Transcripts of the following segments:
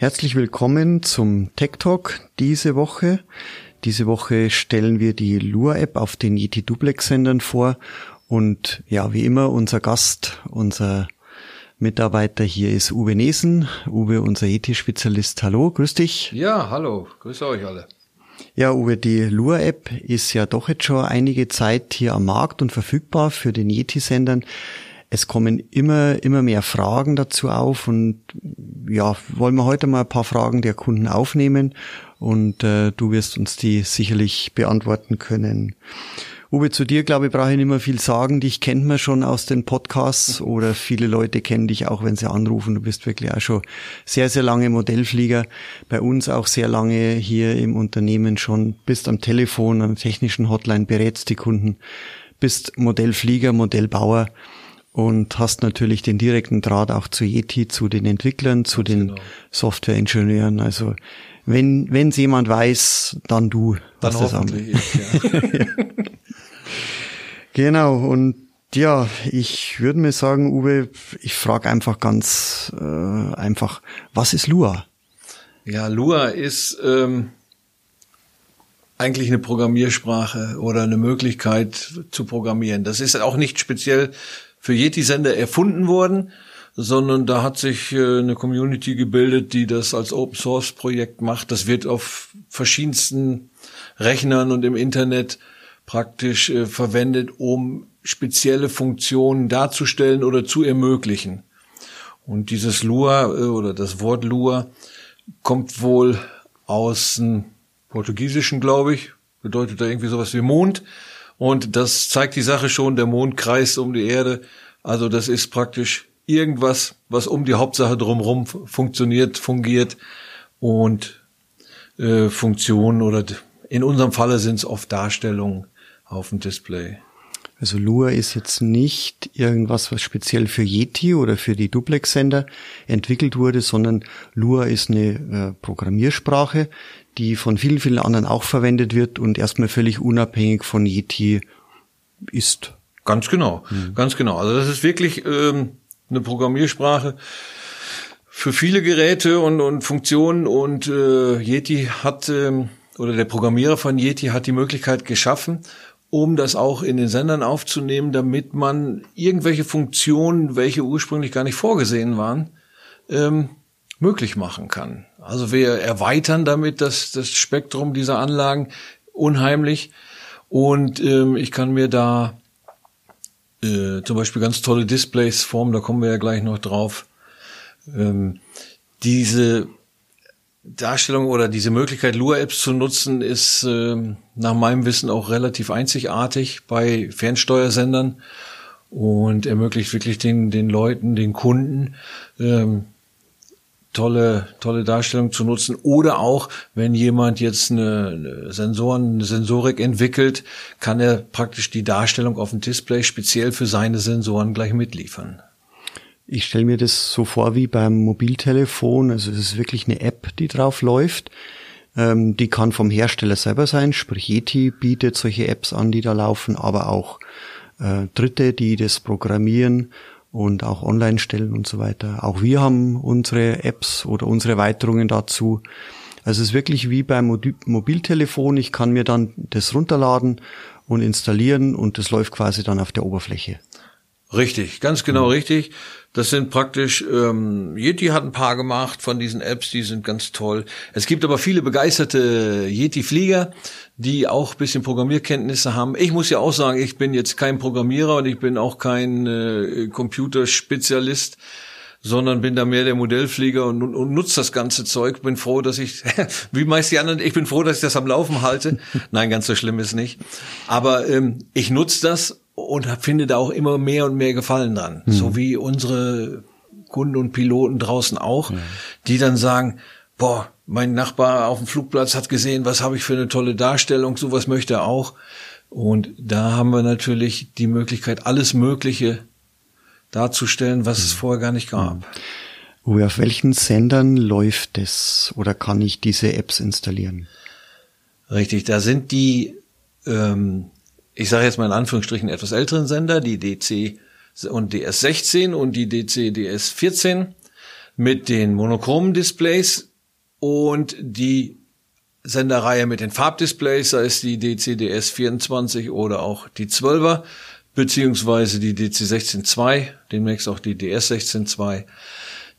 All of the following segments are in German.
Herzlich willkommen zum Tech Talk diese Woche. Diese Woche stellen wir die Lua-App auf den Yeti Duplex-Sendern vor und ja, wie immer unser Gast, unser Mitarbeiter hier ist Uwe Nesen. Uwe, unser Yeti-Spezialist. Hallo, grüß dich. Ja, hallo, grüße euch alle. Ja, Uwe, die Lua-App ist ja doch jetzt schon einige Zeit hier am Markt und verfügbar für den Yeti-Sendern es kommen immer, immer mehr Fragen dazu auf und ja, wollen wir heute mal ein paar Fragen der Kunden aufnehmen und äh, du wirst uns die sicherlich beantworten können. Uwe, zu dir, glaube ich, brauche ich nicht mehr viel sagen. Dich kennt man schon aus den Podcasts oder viele Leute kennen dich auch, wenn sie anrufen. Du bist wirklich auch schon sehr, sehr lange Modellflieger. Bei uns auch sehr lange hier im Unternehmen schon. Bist am Telefon, der technischen Hotline, berätst die Kunden. Bist Modellflieger, Modellbauer und hast natürlich den direkten Draht auch zu Yeti, zu den Entwicklern, zu den genau. Softwareingenieuren. Also wenn wenn jemand weiß, dann du. Dann hoffentlich ich, ja. genau und ja, ich würde mir sagen, Uwe, ich frage einfach ganz äh, einfach, was ist Lua? Ja, Lua ist ähm, eigentlich eine Programmiersprache oder eine Möglichkeit zu programmieren. Das ist auch nicht speziell für Yeti-Sender erfunden worden, sondern da hat sich äh, eine Community gebildet, die das als Open Source Projekt macht. Das wird auf verschiedensten Rechnern und im Internet praktisch äh, verwendet, um spezielle Funktionen darzustellen oder zu ermöglichen. Und dieses Lua äh, oder das Wort Lua kommt wohl aus dem Portugiesischen, glaube ich, bedeutet da irgendwie sowas wie Mond und das zeigt die Sache schon, der Mond kreist um die Erde. Also das ist praktisch irgendwas, was um die Hauptsache drumherum funktioniert, fungiert und äh, Funktionen oder in unserem Falle sind es oft Darstellungen auf dem Display. Also Lua ist jetzt nicht irgendwas, was speziell für Yeti oder für die Duplex-Sender entwickelt wurde, sondern Lua ist eine äh, Programmiersprache, die von vielen, vielen anderen auch verwendet wird und erstmal völlig unabhängig von Yeti ist. Ganz genau, mhm. ganz genau. Also das ist wirklich ähm, eine Programmiersprache für viele Geräte und, und Funktionen und äh, Yeti hat ähm, oder der Programmierer von Yeti hat die Möglichkeit geschaffen, um das auch in den Sendern aufzunehmen, damit man irgendwelche Funktionen, welche ursprünglich gar nicht vorgesehen waren, ähm, möglich machen kann. Also wir erweitern damit das, das Spektrum dieser Anlagen unheimlich und ähm, ich kann mir da äh, zum Beispiel ganz tolle Displays formen, da kommen wir ja gleich noch drauf. Ähm, diese Darstellung oder diese Möglichkeit, Lua-Apps zu nutzen, ist äh, nach meinem Wissen auch relativ einzigartig bei Fernsteuersendern und ermöglicht wirklich den, den Leuten, den Kunden, ähm, tolle, tolle Darstellung zu nutzen. Oder auch, wenn jemand jetzt eine, Sensoren, eine Sensorik entwickelt, kann er praktisch die Darstellung auf dem Display speziell für seine Sensoren gleich mitliefern. Ich stelle mir das so vor wie beim Mobiltelefon. Also es ist wirklich eine App, die drauf läuft. Ähm, die kann vom Hersteller selber sein, sprich Yeti bietet solche Apps an, die da laufen, aber auch äh, Dritte, die das programmieren und auch online stellen und so weiter. Auch wir haben unsere Apps oder unsere Erweiterungen dazu. Also es ist wirklich wie beim Mobiltelefon. Ich kann mir dann das runterladen und installieren und das läuft quasi dann auf der Oberfläche. Richtig, ganz genau mhm. richtig. Das sind praktisch, ähm, Yeti hat ein paar gemacht von diesen Apps, die sind ganz toll. Es gibt aber viele begeisterte Yeti-Flieger, die auch bisschen Programmierkenntnisse haben. Ich muss ja auch sagen, ich bin jetzt kein Programmierer und ich bin auch kein äh, Computerspezialist sondern bin da mehr der Modellflieger und, und, nutze das ganze Zeug. Bin froh, dass ich, wie meist die anderen, ich bin froh, dass ich das am Laufen halte. Nein, ganz so schlimm ist nicht. Aber ähm, ich nutze das und finde da auch immer mehr und mehr Gefallen dran. Mhm. So wie unsere Kunden und Piloten draußen auch, mhm. die dann sagen, boah, mein Nachbar auf dem Flugplatz hat gesehen, was habe ich für eine tolle Darstellung, sowas möchte er auch. Und da haben wir natürlich die Möglichkeit, alles Mögliche darzustellen, was es mhm. vorher gar nicht gab. Uwe, auf welchen Sendern läuft es oder kann ich diese Apps installieren? Richtig, da sind die, ähm, ich sage jetzt mal in Anführungsstrichen etwas älteren Sender, die DC und DS16 und die DC DS14 mit den monochromen Displays und die Senderreihe mit den Farbdisplays, sei es die DCDS 24 oder auch die 12er, beziehungsweise die DC16.2, demnächst auch die DS16.2,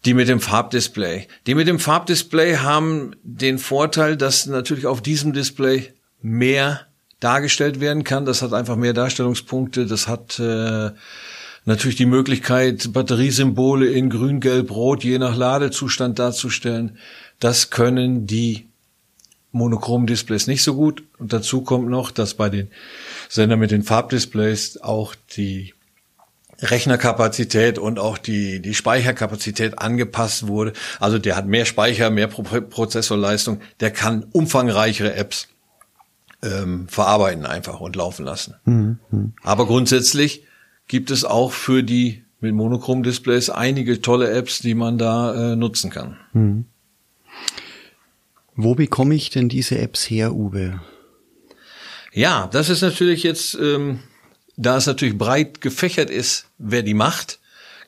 die mit dem Farbdisplay. Die mit dem Farbdisplay haben den Vorteil, dass natürlich auf diesem Display mehr dargestellt werden kann. Das hat einfach mehr Darstellungspunkte. Das hat äh, natürlich die Möglichkeit, Batteriesymbole in grün, gelb, rot je nach Ladezustand darzustellen. Das können die monochromen Displays nicht so gut. Und dazu kommt noch, dass bei den Sendern mit den Farbdisplays auch die Rechnerkapazität und auch die, die Speicherkapazität angepasst wurde. Also der hat mehr Speicher, mehr Pro Prozessorleistung, der kann umfangreichere Apps ähm, verarbeiten einfach und laufen lassen. Mhm. Aber grundsätzlich gibt es auch für die mit monochrom Displays einige tolle Apps, die man da äh, nutzen kann. Mhm. Wo bekomme ich denn diese Apps her, Uwe? Ja, das ist natürlich jetzt, ähm, da es natürlich breit gefächert ist, wer die macht,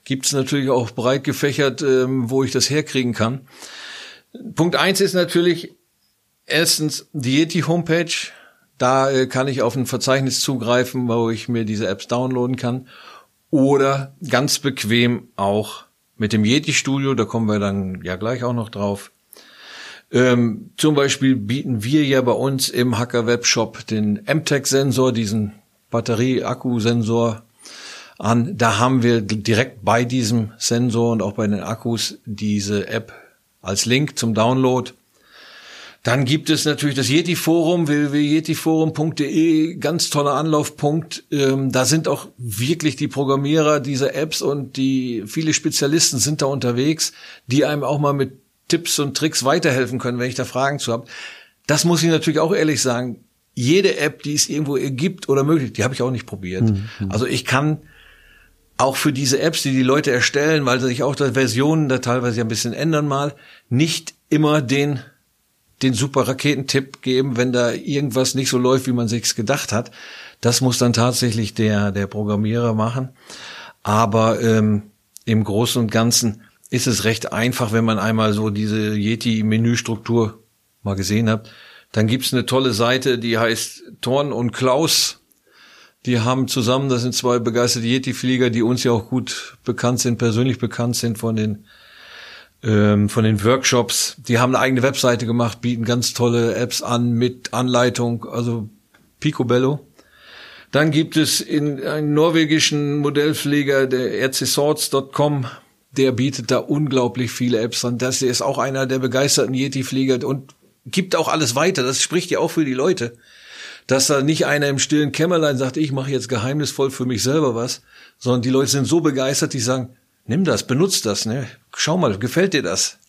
gibt es natürlich auch breit gefächert, ähm, wo ich das herkriegen kann. Punkt eins ist natürlich erstens die Yeti Homepage. Da äh, kann ich auf ein Verzeichnis zugreifen, wo ich mir diese Apps downloaden kann. Oder ganz bequem auch mit dem Yeti Studio, da kommen wir dann ja gleich auch noch drauf, ähm, zum Beispiel bieten wir ja bei uns im Hacker Webshop den MTEC-Sensor, diesen Batterie-Akku-Sensor an. Da haben wir direkt bei diesem Sensor und auch bei den Akkus diese App als Link zum Download. Dann gibt es natürlich das Yeti-Forum, www.yetiforum.de, ganz toller Anlaufpunkt. Ähm, da sind auch wirklich die Programmierer dieser Apps und die viele Spezialisten sind da unterwegs, die einem auch mal mit Tipps und Tricks weiterhelfen können, wenn ich da Fragen zu habe. Das muss ich natürlich auch ehrlich sagen. Jede App, die es irgendwo gibt oder möglich, die habe ich auch nicht probiert. Mhm. Also ich kann auch für diese Apps, die die Leute erstellen, weil sich auch da Versionen da teilweise ein bisschen ändern mal, nicht immer den den super Raketentipp geben, wenn da irgendwas nicht so läuft, wie man sich's gedacht hat. Das muss dann tatsächlich der der Programmierer machen. Aber ähm, im Großen und Ganzen ist es recht einfach, wenn man einmal so diese Yeti-Menüstruktur mal gesehen hat. Dann gibt's eine tolle Seite, die heißt Thorn und Klaus. Die haben zusammen, das sind zwei begeisterte Yeti-Flieger, die uns ja auch gut bekannt sind, persönlich bekannt sind von den ähm, von den Workshops. Die haben eine eigene Webseite gemacht, bieten ganz tolle Apps an mit Anleitung, also Picobello. Dann gibt es in einen norwegischen Modellpfleger, der rcsorts.com, der bietet da unglaublich viele Apps an. Das ist auch einer der begeisterten Yeti-Flieger und gibt auch alles weiter. Das spricht ja auch für die Leute. Dass da nicht einer im stillen Kämmerlein sagt, ich mache jetzt geheimnisvoll für mich selber was, sondern die Leute sind so begeistert, die sagen, nimm das, benutz das, ne? Schau mal, gefällt dir das?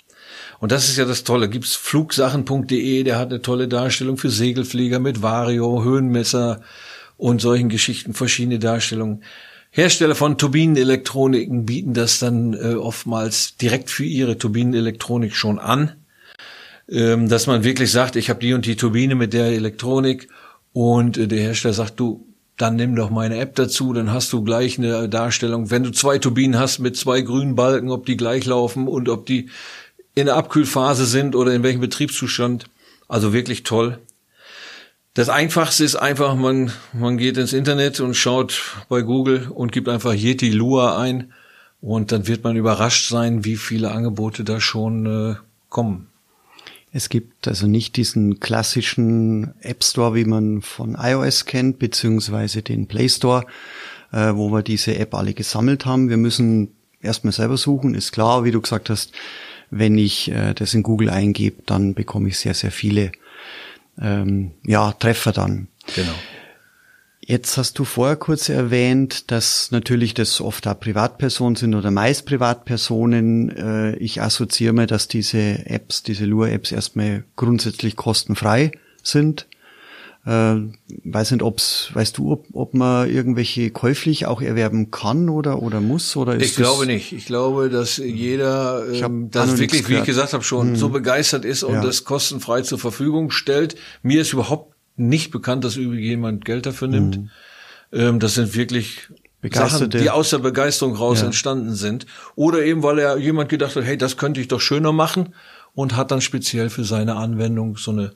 Und das ist ja das Tolle. Gibt's flugsachen.de, der hat eine tolle Darstellung für Segelflieger mit Vario, Höhenmesser und solchen Geschichten, verschiedene Darstellungen. Hersteller von Turbinenelektroniken bieten das dann äh, oftmals direkt für ihre Turbinenelektronik schon an, ähm, dass man wirklich sagt, ich habe die und die Turbine mit der Elektronik und äh, der Hersteller sagt, du, dann nimm doch meine App dazu, dann hast du gleich eine Darstellung. Wenn du zwei Turbinen hast mit zwei grünen Balken, ob die gleich laufen und ob die in der Abkühlphase sind oder in welchem Betriebszustand. Also wirklich toll. Das Einfachste ist einfach, man, man geht ins Internet und schaut bei Google und gibt einfach Yeti Lua ein und dann wird man überrascht sein, wie viele Angebote da schon äh, kommen. Es gibt also nicht diesen klassischen App Store, wie man von iOS kennt, beziehungsweise den Play Store, äh, wo wir diese App alle gesammelt haben. Wir müssen erstmal selber suchen, ist klar, wie du gesagt hast, wenn ich äh, das in Google eingebe, dann bekomme ich sehr, sehr viele ähm, ja, Treffer dann. Genau. Jetzt hast du vorher kurz erwähnt, dass natürlich das oft auch Privatpersonen sind oder meist Privatpersonen. Äh, ich assoziiere mir, dass diese Apps, diese Lure-Apps erstmal grundsätzlich kostenfrei sind. Äh, weiß nicht, ob's, weißt du, ob, ob man irgendwelche käuflich auch erwerben kann oder oder muss oder ist Ich glaube nicht. Ich glaube, dass jeder ähm, das wirklich, wie ich gesagt habe, schon hm. so begeistert ist und ja. das kostenfrei zur Verfügung stellt. Mir ist überhaupt nicht bekannt, dass jemand Geld dafür nimmt. Hm. Ähm, das sind wirklich Sachen, die aus der Begeisterung raus ja. entstanden sind. Oder eben, weil er jemand gedacht hat, hey, das könnte ich doch schöner machen und hat dann speziell für seine Anwendung so eine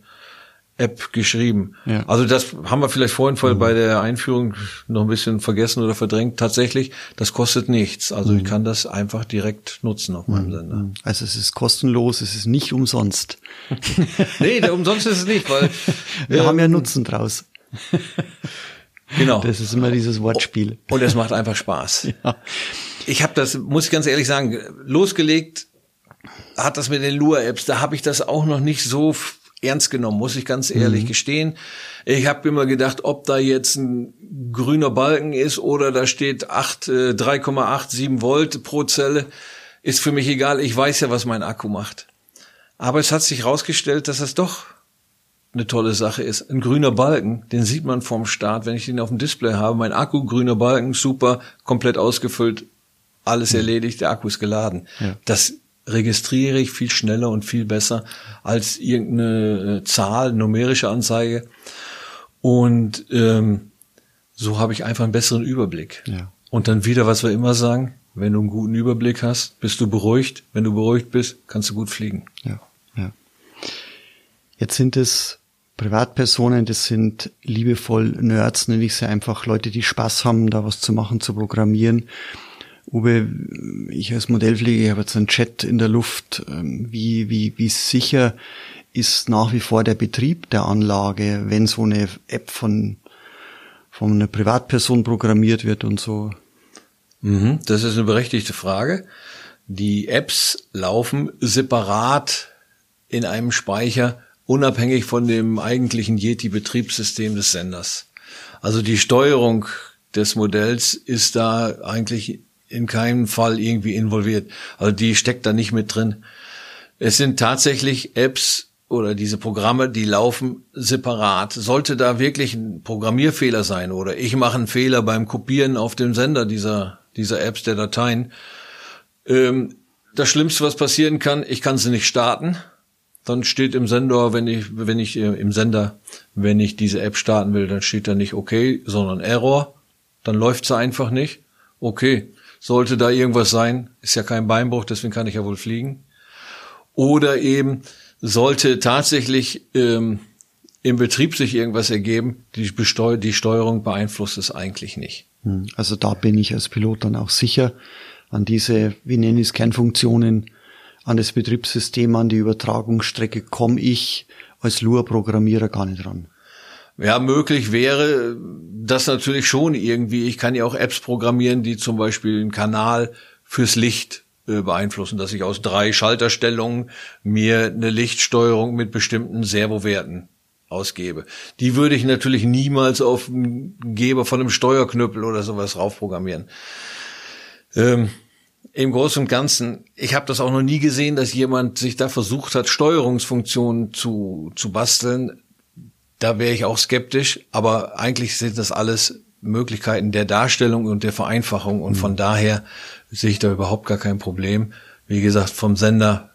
App geschrieben. Ja. Also das haben wir vielleicht vorhin voll mhm. bei der Einführung noch ein bisschen vergessen oder verdrängt. Tatsächlich, das kostet nichts. Also mhm. ich kann das einfach direkt nutzen auf meinem mhm. Sender. Also es ist kostenlos, es ist nicht umsonst. nee, umsonst ist es nicht, weil wir ähm, haben ja Nutzen draus. Genau. Das ist immer dieses Wortspiel. Und es macht einfach Spaß. Ja. Ich habe das, muss ich ganz ehrlich sagen, losgelegt hat das mit den Lure-Apps, da habe ich das auch noch nicht so ernst genommen, muss ich ganz ehrlich mhm. gestehen. Ich habe immer gedacht, ob da jetzt ein grüner Balken ist oder da steht 8, äh, 3,87 Volt pro Zelle, ist für mich egal. Ich weiß ja, was mein Akku macht. Aber es hat sich herausgestellt, dass das doch eine tolle Sache ist. Ein grüner Balken, den sieht man vorm Start, wenn ich den auf dem Display habe. Mein Akku, grüner Balken, super, komplett ausgefüllt, alles mhm. erledigt, der Akku ist geladen. Ja. Das registriere ich viel schneller und viel besser als irgendeine äh, Zahl, numerische Anzeige. Und ähm, so habe ich einfach einen besseren Überblick. Ja. Und dann wieder, was wir immer sagen, wenn du einen guten Überblick hast, bist du beruhigt. Wenn du beruhigt bist, kannst du gut fliegen. Ja, ja. Jetzt sind es Privatpersonen, das sind liebevoll Nerds, nenne ich sie einfach Leute, die Spaß haben, da was zu machen, zu programmieren. Uwe, ich als Modellpfleger, ich habe jetzt einen Chat in der Luft. Ähm, wie, wie, wie sicher ist nach wie vor der Betrieb der Anlage, wenn so eine App von, von einer Privatperson programmiert wird und so? Mhm, das ist eine berechtigte Frage. Die Apps laufen separat in einem Speicher, unabhängig von dem eigentlichen Yeti-Betriebssystem des Senders. Also die Steuerung des Modells ist da eigentlich in keinem Fall irgendwie involviert. Also die steckt da nicht mit drin. Es sind tatsächlich Apps oder diese Programme, die laufen separat. Sollte da wirklich ein Programmierfehler sein oder ich mache einen Fehler beim Kopieren auf dem Sender dieser, dieser Apps, der Dateien, ähm, das Schlimmste, was passieren kann, ich kann sie nicht starten. Dann steht im Sender, wenn ich, wenn ich äh, im Sender, wenn ich diese App starten will, dann steht da nicht okay, sondern Error. Dann läuft sie einfach nicht. Okay, sollte da irgendwas sein, ist ja kein Beinbruch, deswegen kann ich ja wohl fliegen. Oder eben sollte tatsächlich ähm, im Betrieb sich irgendwas ergeben, die, Besteu die Steuerung beeinflusst es eigentlich nicht. Hm, also da bin ich als Pilot dann auch sicher an diese, wie nenne ich es, Kernfunktionen, an das Betriebssystem, an die Übertragungsstrecke komme ich als Lua-Programmierer gar nicht ran. Ja, möglich wäre das natürlich schon irgendwie. Ich kann ja auch Apps programmieren, die zum Beispiel einen Kanal fürs Licht äh, beeinflussen, dass ich aus drei Schalterstellungen mir eine Lichtsteuerung mit bestimmten Servowerten ausgebe. Die würde ich natürlich niemals auf einen Geber von einem Steuerknüppel oder sowas raufprogrammieren. Ähm, Im Großen und Ganzen, ich habe das auch noch nie gesehen, dass jemand sich da versucht hat, Steuerungsfunktionen zu, zu basteln, da wäre ich auch skeptisch, aber eigentlich sind das alles Möglichkeiten der Darstellung und der Vereinfachung und mhm. von daher sehe ich da überhaupt gar kein Problem. Wie gesagt, vom Sender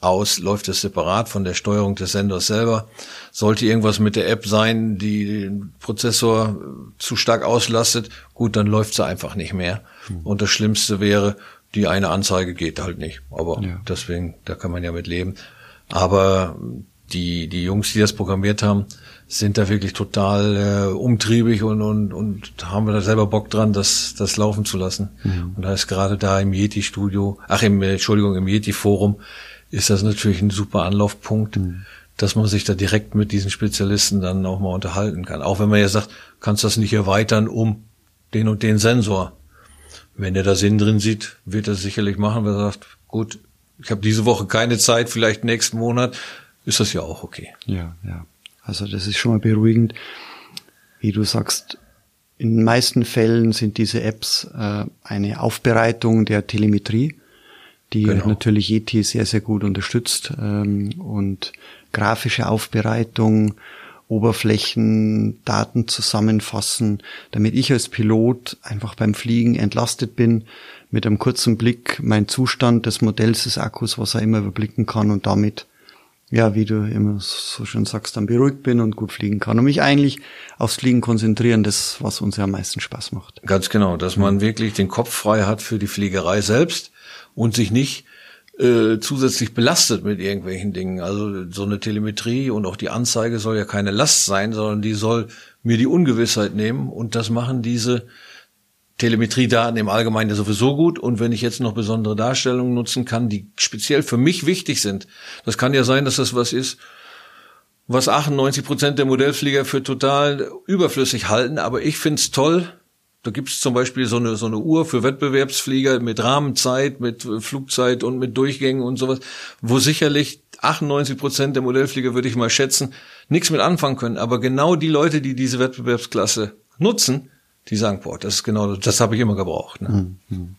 aus läuft es separat von der Steuerung des Senders selber. Sollte irgendwas mit der App sein, die den Prozessor zu stark auslastet, gut, dann läuft sie einfach nicht mehr. Mhm. Und das Schlimmste wäre, die eine Anzeige geht halt nicht. Aber ja. deswegen, da kann man ja mit leben. Aber die, die Jungs, die das programmiert haben, sind da wirklich total äh, umtriebig und, und, und haben da selber Bock dran, das, das laufen zu lassen. Mhm. Und da ist gerade da im Yeti-Studio, ach, im, äh, Entschuldigung, im Yeti-Forum ist das natürlich ein super Anlaufpunkt, mhm. dass man sich da direkt mit diesen Spezialisten dann auch mal unterhalten kann. Auch wenn man ja sagt, kannst das nicht erweitern um den und den Sensor. Wenn er da Sinn drin sieht, wird er sicherlich machen, wenn er sagt, gut, ich habe diese Woche keine Zeit, vielleicht nächsten Monat, ist das ja auch okay. Ja, ja. Also das ist schon mal beruhigend. Wie du sagst, in den meisten Fällen sind diese Apps äh, eine Aufbereitung der Telemetrie, die genau. natürlich Yeti sehr, sehr gut unterstützt ähm, und grafische Aufbereitung, Oberflächen, Daten zusammenfassen, damit ich als Pilot einfach beim Fliegen entlastet bin, mit einem kurzen Blick mein Zustand des Modells des Akkus, was er immer überblicken kann und damit ja, wie du immer so schön sagst, dann beruhigt bin und gut fliegen kann und mich eigentlich aufs Fliegen konzentrieren, das, was uns ja am meisten Spaß macht. Ganz genau, dass man wirklich den Kopf frei hat für die Fliegerei selbst und sich nicht äh, zusätzlich belastet mit irgendwelchen Dingen. Also so eine Telemetrie und auch die Anzeige soll ja keine Last sein, sondern die soll mir die Ungewissheit nehmen und das machen diese Telemetriedaten im Allgemeinen ja sowieso gut. Und wenn ich jetzt noch besondere Darstellungen nutzen kann, die speziell für mich wichtig sind, das kann ja sein, dass das was ist, was 98 Prozent der Modellflieger für total überflüssig halten. Aber ich find's toll. Da gibt's zum Beispiel so eine, so eine Uhr für Wettbewerbsflieger mit Rahmenzeit, mit Flugzeit und mit Durchgängen und sowas, wo sicherlich 98 Prozent der Modellflieger, würde ich mal schätzen, nichts mit anfangen können. Aber genau die Leute, die diese Wettbewerbsklasse nutzen, die sagen, boah, das ist genau, das habe ich immer gebraucht. Ne? Mhm.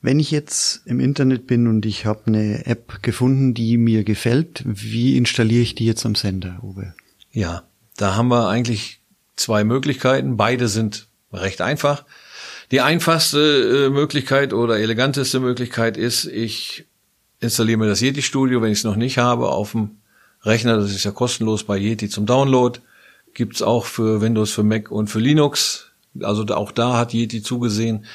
Wenn ich jetzt im Internet bin und ich habe eine App gefunden, die mir gefällt, wie installiere ich die jetzt am Sender, Uwe? Ja, da haben wir eigentlich zwei Möglichkeiten. Beide sind recht einfach. Die einfachste äh, Möglichkeit oder eleganteste Möglichkeit ist, ich installiere mir das Yeti Studio, wenn ich es noch nicht habe, auf dem Rechner. Das ist ja kostenlos bei Yeti zum Download gibt's auch für Windows, für Mac und für Linux. Also auch da hat Yeti zugesehen,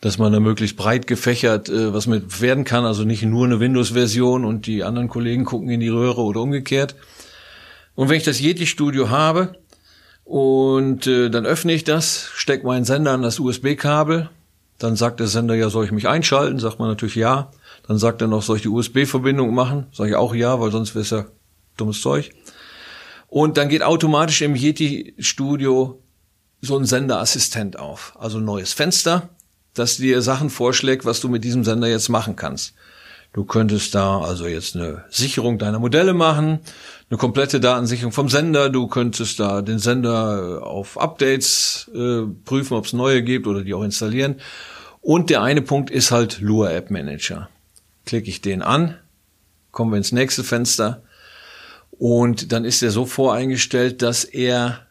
dass man da möglichst breit gefächert äh, was mit werden kann. Also nicht nur eine Windows-Version und die anderen Kollegen gucken in die Röhre oder umgekehrt. Und wenn ich das Yeti-Studio habe und äh, dann öffne ich das, stecke meinen Sender an das USB-Kabel, dann sagt der Sender ja, soll ich mich einschalten? Sagt man natürlich ja. Dann sagt er noch, soll ich die USB-Verbindung machen? Sage ich auch ja, weil sonst wäre es ja dummes Zeug. Und dann geht automatisch im Yeti Studio so ein Senderassistent auf. Also ein neues Fenster, das dir Sachen vorschlägt, was du mit diesem Sender jetzt machen kannst. Du könntest da also jetzt eine Sicherung deiner Modelle machen, eine komplette Datensicherung vom Sender. Du könntest da den Sender äh, auf Updates äh, prüfen, ob es neue gibt oder die auch installieren. Und der eine Punkt ist halt Lua App Manager. Klicke ich den an, kommen wir ins nächste Fenster und dann ist er so voreingestellt, dass er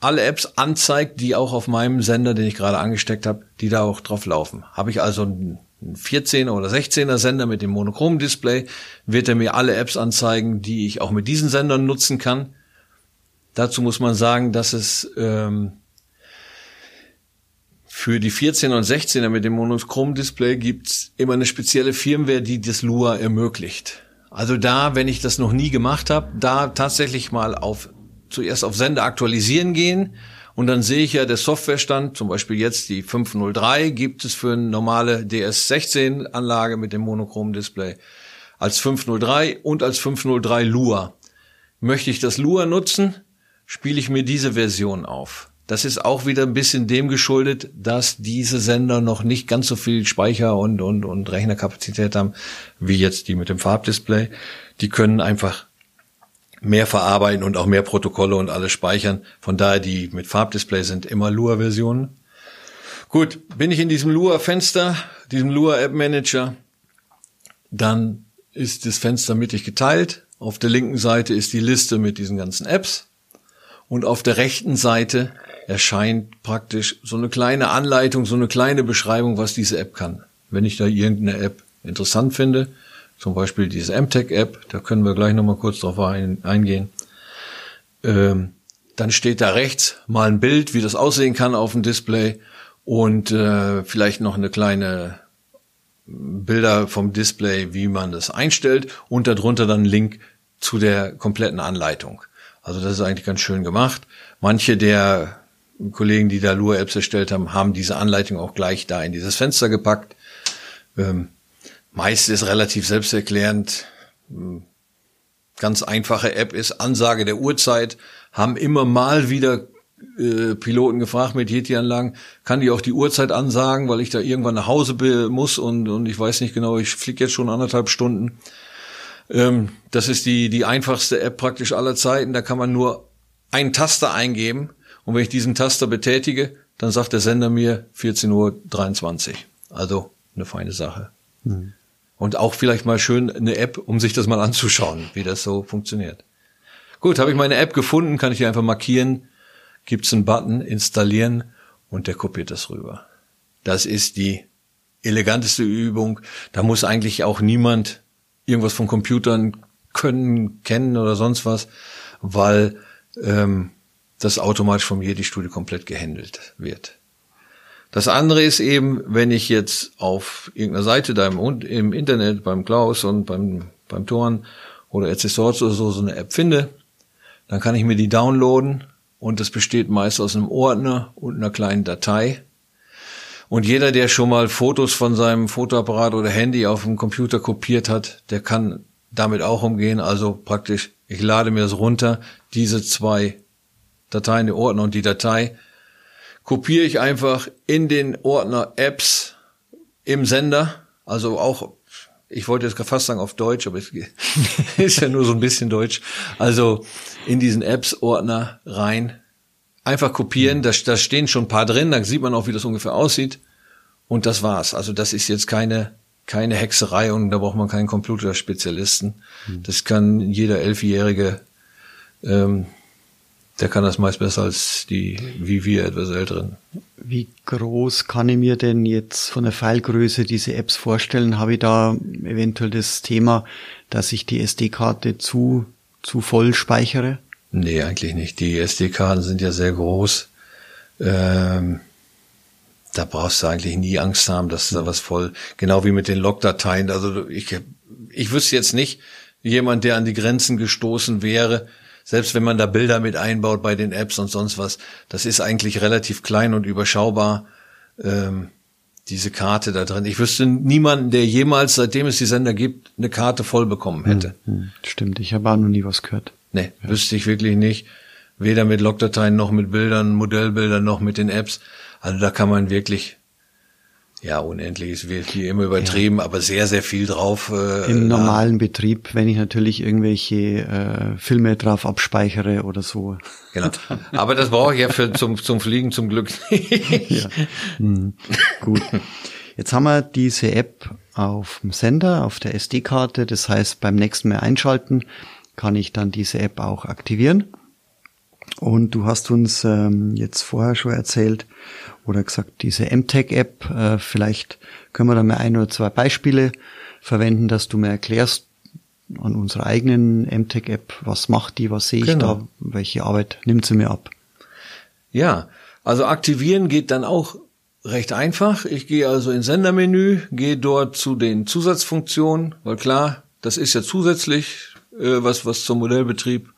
alle Apps anzeigt, die auch auf meinem Sender, den ich gerade angesteckt habe, die da auch drauf laufen. Habe ich also einen 14er oder 16er Sender mit dem monochromen Display, wird er mir alle Apps anzeigen, die ich auch mit diesen Sendern nutzen kann. Dazu muss man sagen, dass es ähm, für die 14er und 16er mit dem monochromen Display gibt's immer eine spezielle Firmware, die das Lua ermöglicht. Also da, wenn ich das noch nie gemacht habe, da tatsächlich mal auf zuerst auf Sender aktualisieren gehen und dann sehe ich ja der Softwarestand, zum Beispiel jetzt die 503 gibt es für eine normale DS16 Anlage mit dem monochromen Display als 503 und als 503 Lua. Möchte ich das Lua nutzen, spiele ich mir diese Version auf. Das ist auch wieder ein bisschen dem geschuldet, dass diese Sender noch nicht ganz so viel Speicher und, und, und Rechnerkapazität haben, wie jetzt die mit dem Farbdisplay. Die können einfach mehr verarbeiten und auch mehr Protokolle und alles speichern. Von daher die mit Farbdisplay sind immer Lua-Versionen. Gut, bin ich in diesem Lua-Fenster, diesem Lua-App-Manager, dann ist das Fenster mittig geteilt. Auf der linken Seite ist die Liste mit diesen ganzen Apps und auf der rechten Seite erscheint praktisch so eine kleine Anleitung, so eine kleine Beschreibung, was diese App kann. Wenn ich da irgendeine App interessant finde, zum Beispiel diese MTech-App, da können wir gleich nochmal kurz drauf ein, eingehen, ähm, dann steht da rechts mal ein Bild, wie das aussehen kann auf dem Display und äh, vielleicht noch eine kleine Bilder vom Display, wie man das einstellt und darunter dann Link zu der kompletten Anleitung. Also das ist eigentlich ganz schön gemacht. Manche der Kollegen, die da Lua-Apps erstellt haben, haben diese Anleitung auch gleich da in dieses Fenster gepackt. Ähm, meist ist relativ selbsterklärend. Ähm, ganz einfache App ist Ansage der Uhrzeit. Haben immer mal wieder äh, Piloten gefragt mit Yeti-Anlagen, kann die auch die Uhrzeit ansagen, weil ich da irgendwann nach Hause muss und, und ich weiß nicht genau, ich fliege jetzt schon anderthalb Stunden. Ähm, das ist die, die einfachste App praktisch aller Zeiten. Da kann man nur einen Taster eingeben Und wenn ich diesen Taster betätige, dann sagt der Sender mir 14.23 Uhr. Also eine feine Sache. Mhm. Und auch vielleicht mal schön eine App, um sich das mal anzuschauen, wie das so funktioniert. Gut, habe ich meine App gefunden, kann ich hier einfach markieren, gibt's einen Button, installieren und der kopiert das rüber. Das ist die eleganteste Übung. Da muss eigentlich auch niemand irgendwas von Computern können, kennen oder sonst was, weil ähm, das automatisch vom Jedi-Studio komplett gehandelt wird. Das andere ist eben, wenn ich jetzt auf irgendeiner Seite da im, im Internet, beim Klaus und beim, beim Toren oder Accessors oder so, so eine App finde, dann kann ich mir die downloaden und das besteht meist aus einem Ordner und einer kleinen Datei. Und jeder, der schon mal Fotos von seinem Fotoapparat oder Handy auf dem Computer kopiert hat, der kann damit auch umgehen. Also praktisch, ich lade mir das runter, diese zwei Dateien, der Ordner. Und die Datei, kopiere ich einfach in den Ordner Apps im Sender, also auch, ich wollte jetzt fast sagen auf Deutsch, aber es ist ja nur so ein bisschen Deutsch, also in diesen Apps-Ordner rein, einfach kopieren, da, da stehen schon ein paar drin, da sieht man auch, wie das ungefähr aussieht. Und das war's. Also das ist jetzt keine keine Hexerei und da braucht man keinen Computerspezialisten. Hm. Das kann jeder Elfjährige ähm, der kann das meist besser als die wie wir etwas älteren. Wie groß kann ich mir denn jetzt von der Pfeilgröße diese Apps vorstellen? Habe ich da eventuell das Thema, dass ich die SD-Karte zu, zu voll speichere? Nee, eigentlich nicht. Die SD-Karten sind ja sehr groß. Ähm, da brauchst du eigentlich nie Angst haben, dass da was voll, genau wie mit den Logdateien. Also ich, ich wüsste jetzt nicht, jemand, der an die Grenzen gestoßen wäre, selbst wenn man da Bilder mit einbaut bei den Apps und sonst was, das ist eigentlich relativ klein und überschaubar. Ähm, diese Karte da drin. Ich wüsste niemanden, der jemals, seitdem es die Sender gibt, eine Karte voll bekommen hätte. Hm, hm, stimmt, ich habe auch noch nie was gehört. Nee, ja. wüsste ich wirklich nicht. Weder mit Logdateien noch mit Bildern, Modellbildern noch mit den Apps. Also da kann man wirklich ja, unendlich ist wie immer übertrieben, ja. aber sehr, sehr viel drauf. Äh, Im normalen Betrieb, wenn ich natürlich irgendwelche äh, Filme drauf abspeichere oder so. Genau. Aber das brauche ich ja für zum, zum Fliegen zum Glück nicht. ja. Hm. Gut. Jetzt haben wir diese App auf dem Sender, auf der SD-Karte. Das heißt, beim nächsten Mal einschalten kann ich dann diese App auch aktivieren. Und du hast uns ähm, jetzt vorher schon erzählt, oder gesagt, diese MTech-App, äh, vielleicht können wir da mal ein oder zwei Beispiele verwenden, dass du mir erklärst an unserer eigenen MTech-App, was macht die, was sehe ich genau. da, welche Arbeit nimmt sie mir ab. Ja, also aktivieren geht dann auch recht einfach. Ich gehe also ins Sendermenü, gehe dort zu den Zusatzfunktionen, weil klar, das ist ja zusätzlich, äh, was, was zum Modellbetrieb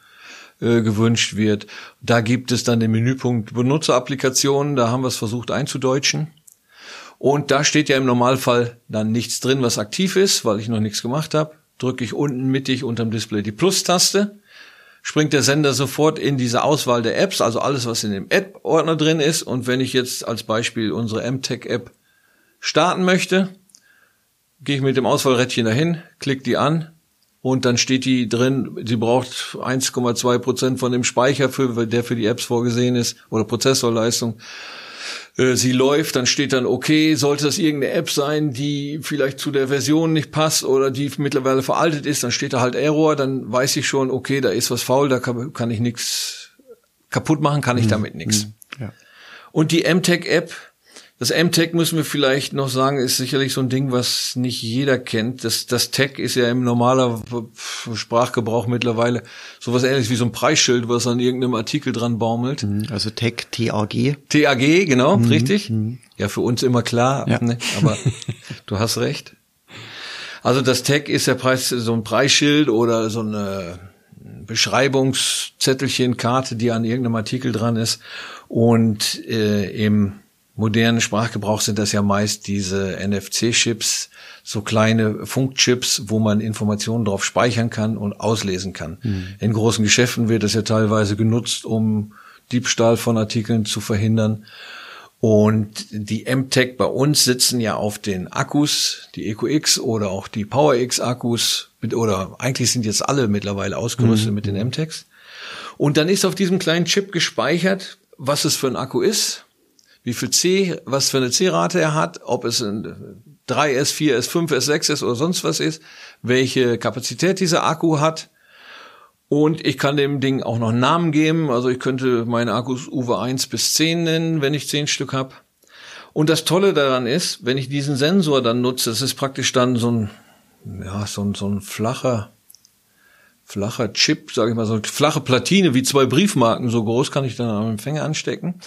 äh, gewünscht wird. Da gibt es dann den Menüpunkt Benutzerapplikationen, da haben wir es versucht einzudeutschen. Und da steht ja im Normalfall dann nichts drin, was aktiv ist, weil ich noch nichts gemacht habe. Drücke ich unten mittig unterm Display die Plus-Taste, springt der Sender sofort in diese Auswahl der Apps, also alles, was in dem App-Ordner drin ist. Und wenn ich jetzt als Beispiel unsere MTech-App starten möchte, gehe ich mit dem Auswahlrädchen dahin, klicke die an, und dann steht die drin, sie braucht 1,2 Prozent von dem Speicher, für, der für die Apps vorgesehen ist, oder Prozessorleistung. Äh, sie läuft, dann steht dann, okay, sollte das irgendeine App sein, die vielleicht zu der Version nicht passt oder die mittlerweile veraltet ist, dann steht da halt Error, dann weiß ich schon, okay, da ist was faul, da kann, kann ich nichts kaputt machen, kann ich mhm. damit nichts. Mhm. Ja. Und die MTech-App, das M-Tech müssen wir vielleicht noch sagen, ist sicherlich so ein Ding, was nicht jeder kennt. Das, das Tech ist ja im normaler Sprachgebrauch mittlerweile sowas ähnliches wie so ein Preisschild, was an irgendeinem Artikel dran baumelt. Mhm, also Tech, TAG. TAG, genau, mhm. richtig. Mhm. Ja, für uns immer klar, ja. ne? aber du hast recht. Also das Tech ist der Preis, so ein Preisschild oder so eine Beschreibungszettelchen, Karte, die an irgendeinem Artikel dran ist. Und äh, im modernen Sprachgebrauch sind das ja meist diese NFC-Chips, so kleine Funkchips, wo man Informationen drauf speichern kann und auslesen kann. Mhm. In großen Geschäften wird das ja teilweise genutzt, um Diebstahl von Artikeln zu verhindern. Und die MTech bei uns sitzen ja auf den Akkus, die EcoX oder auch die PowerX Akkus, oder eigentlich sind jetzt alle mittlerweile ausgerüstet mhm. mit den MTechs. Und dann ist auf diesem kleinen Chip gespeichert, was es für ein Akku ist, wie viel C, was für eine C-Rate er hat, ob es ein 3S, 4S, 5S, 6S oder sonst was ist, welche Kapazität dieser Akku hat. Und ich kann dem Ding auch noch einen Namen geben. Also ich könnte meine Akkus Uwe 1 bis 10 nennen, wenn ich 10 Stück habe. Und das Tolle daran ist, wenn ich diesen Sensor dann nutze, das ist praktisch dann so ein, ja, so ein, so ein flacher, flacher Chip, sage ich mal, so eine flache Platine wie zwei Briefmarken so groß, kann ich dann am Empfänger anstecken.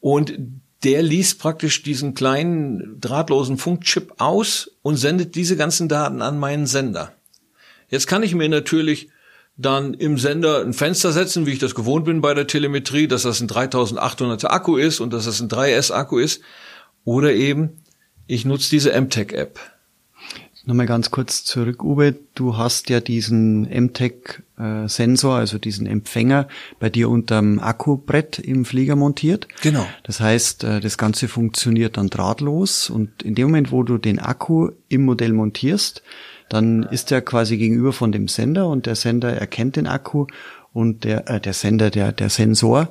Und der liest praktisch diesen kleinen drahtlosen Funkchip aus und sendet diese ganzen Daten an meinen Sender. Jetzt kann ich mir natürlich dann im Sender ein Fenster setzen, wie ich das gewohnt bin bei der Telemetrie, dass das ein 3800er Akku ist und dass das ein 3S Akku ist. Oder eben, ich nutze diese MTech-App. Nochmal ganz kurz zurück, Uwe. Du hast ja diesen MTech-Sensor, also diesen Empfänger, bei dir unterm Akkubrett im Flieger montiert. Genau. Das heißt, äh, das Ganze funktioniert dann drahtlos und in dem Moment, wo du den Akku im Modell montierst, dann ist er quasi gegenüber von dem Sender und der Sender erkennt den Akku und der, äh, der Sender, der, der Sensor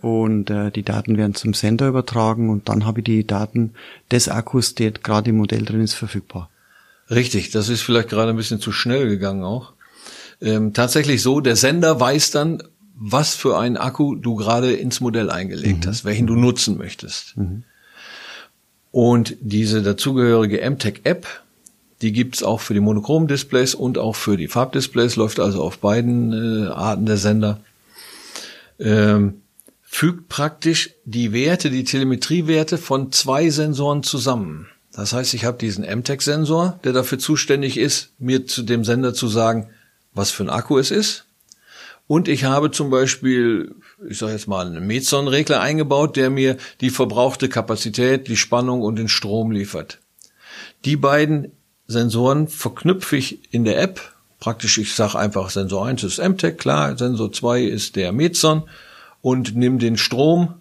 und äh, die Daten werden zum Sender übertragen und dann habe ich die Daten des Akkus, der gerade im Modell drin ist, verfügbar. Richtig, das ist vielleicht gerade ein bisschen zu schnell gegangen auch. Ähm, tatsächlich so, der Sender weiß dann, was für einen Akku du gerade ins Modell eingelegt mhm. hast, welchen du nutzen möchtest. Mhm. Und diese dazugehörige MTech-App, die gibt's auch für die Monochrom-Displays und auch für die Farbdisplays, läuft also auf beiden äh, Arten der Sender. Ähm, fügt praktisch die Werte, die Telemetriewerte von zwei Sensoren zusammen. Das heißt, ich habe diesen MTEC-Sensor, der dafür zuständig ist, mir zu dem Sender zu sagen, was für ein Akku es ist. Und ich habe zum Beispiel, ich sage jetzt mal, einen Meson-Regler eingebaut, der mir die verbrauchte Kapazität, die Spannung und den Strom liefert. Die beiden Sensoren verknüpfe ich in der App. Praktisch, ich sage einfach, Sensor 1 ist MTEC, klar, Sensor 2 ist der Meson und nimm den Strom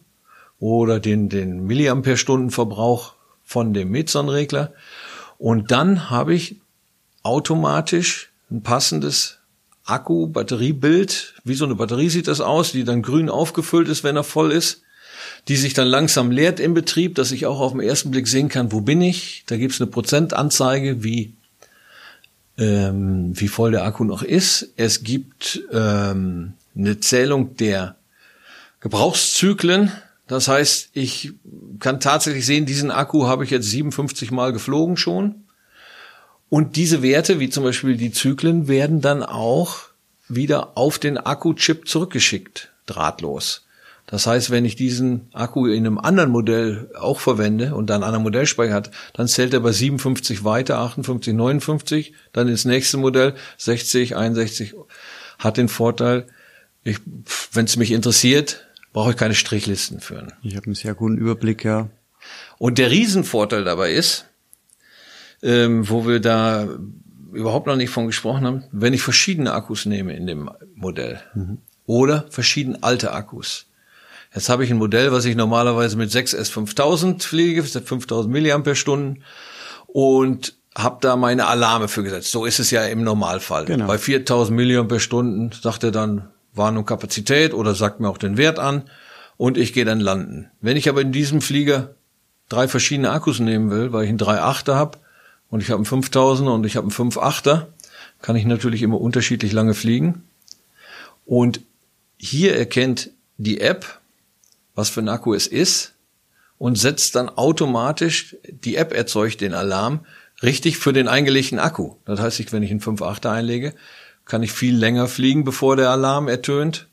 oder den, den Milliampere-Stunden-Verbrauch von dem Meson-Regler. Und dann habe ich automatisch ein passendes Akku-Batteriebild. Wie so eine Batterie sieht das aus, die dann grün aufgefüllt ist, wenn er voll ist. Die sich dann langsam leert im Betrieb, dass ich auch auf den ersten Blick sehen kann, wo bin ich. Da gibt es eine Prozentanzeige, wie, ähm, wie voll der Akku noch ist. Es gibt ähm, eine Zählung der Gebrauchszyklen, das heißt, ich kann tatsächlich sehen, diesen Akku habe ich jetzt 57 Mal geflogen schon. Und diese Werte, wie zum Beispiel die Zyklen, werden dann auch wieder auf den Akku-Chip zurückgeschickt, drahtlos. Das heißt, wenn ich diesen Akku in einem anderen Modell auch verwende und dann einen anderen Modellspeicher hat, dann zählt er bei 57 weiter, 58, 59, dann ins nächste Modell 60, 61. Hat den Vorteil, wenn es mich interessiert, brauche ich keine Strichlisten führen. Ich habe einen sehr guten Überblick, ja. Und der Riesenvorteil dabei ist, ähm, wo wir da überhaupt noch nicht von gesprochen haben, wenn ich verschiedene Akkus nehme in dem Modell mhm. oder verschiedene alte Akkus. Jetzt habe ich ein Modell, was ich normalerweise mit 6S5000 fliege, 5000 Milliampere-Stunden und habe da meine Alarme für gesetzt. So ist es ja im Normalfall. Genau. Bei 4000 Milliampere-Stunden sagt er dann, Warnung Kapazität oder sagt mir auch den Wert an und ich gehe dann landen. Wenn ich aber in diesem Flieger drei verschiedene Akkus nehmen will, weil ich einen 3.8er habe und ich habe einen 5000er und ich habe einen 5.8er, kann ich natürlich immer unterschiedlich lange fliegen. Und hier erkennt die App, was für ein Akku es ist und setzt dann automatisch, die App erzeugt den Alarm, richtig für den eingelegten Akku. Das heißt, wenn ich einen 5.8er einlege, kann ich viel länger fliegen, bevor der Alarm ertönt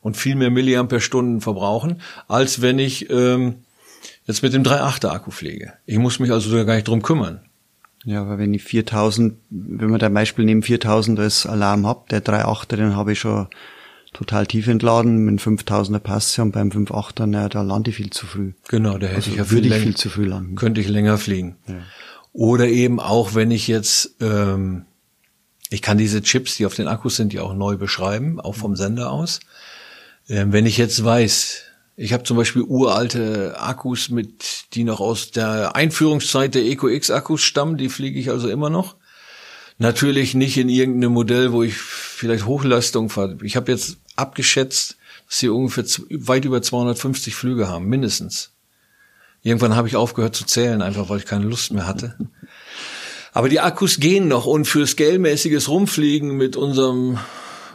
und viel mehr Milliampere-Stunden verbrauchen, als wenn ich ähm, jetzt mit dem 3.8er Akku fliege. Ich muss mich also gar nicht drum kümmern. Ja, aber wenn ich 4000, wenn wir da Beispiel nehmen 4000 als Alarm hab, der 3.8er, den habe ich schon total tief entladen, mit 5000er passt ja und beim 5.8er, naja, da lande ich viel zu früh. Genau, da hätte also ich ja viel, ich viel zu früh landen. Könnte ich länger fliegen. Ja. Oder eben auch, wenn ich jetzt ähm, ich kann diese Chips, die auf den Akkus sind, ja auch neu beschreiben, auch vom Sender aus. Ähm, wenn ich jetzt weiß, ich habe zum Beispiel uralte Akkus mit, die noch aus der Einführungszeit der EcoX-Akkus stammen, die fliege ich also immer noch. Natürlich nicht in irgendeinem Modell, wo ich vielleicht Hochleistung fahre. Ich habe jetzt abgeschätzt, dass sie ungefähr weit über 250 Flüge haben, mindestens. Irgendwann habe ich aufgehört zu zählen, einfach weil ich keine Lust mehr hatte. Aber die Akkus gehen noch und für scalemäßiges Rumfliegen mit unserem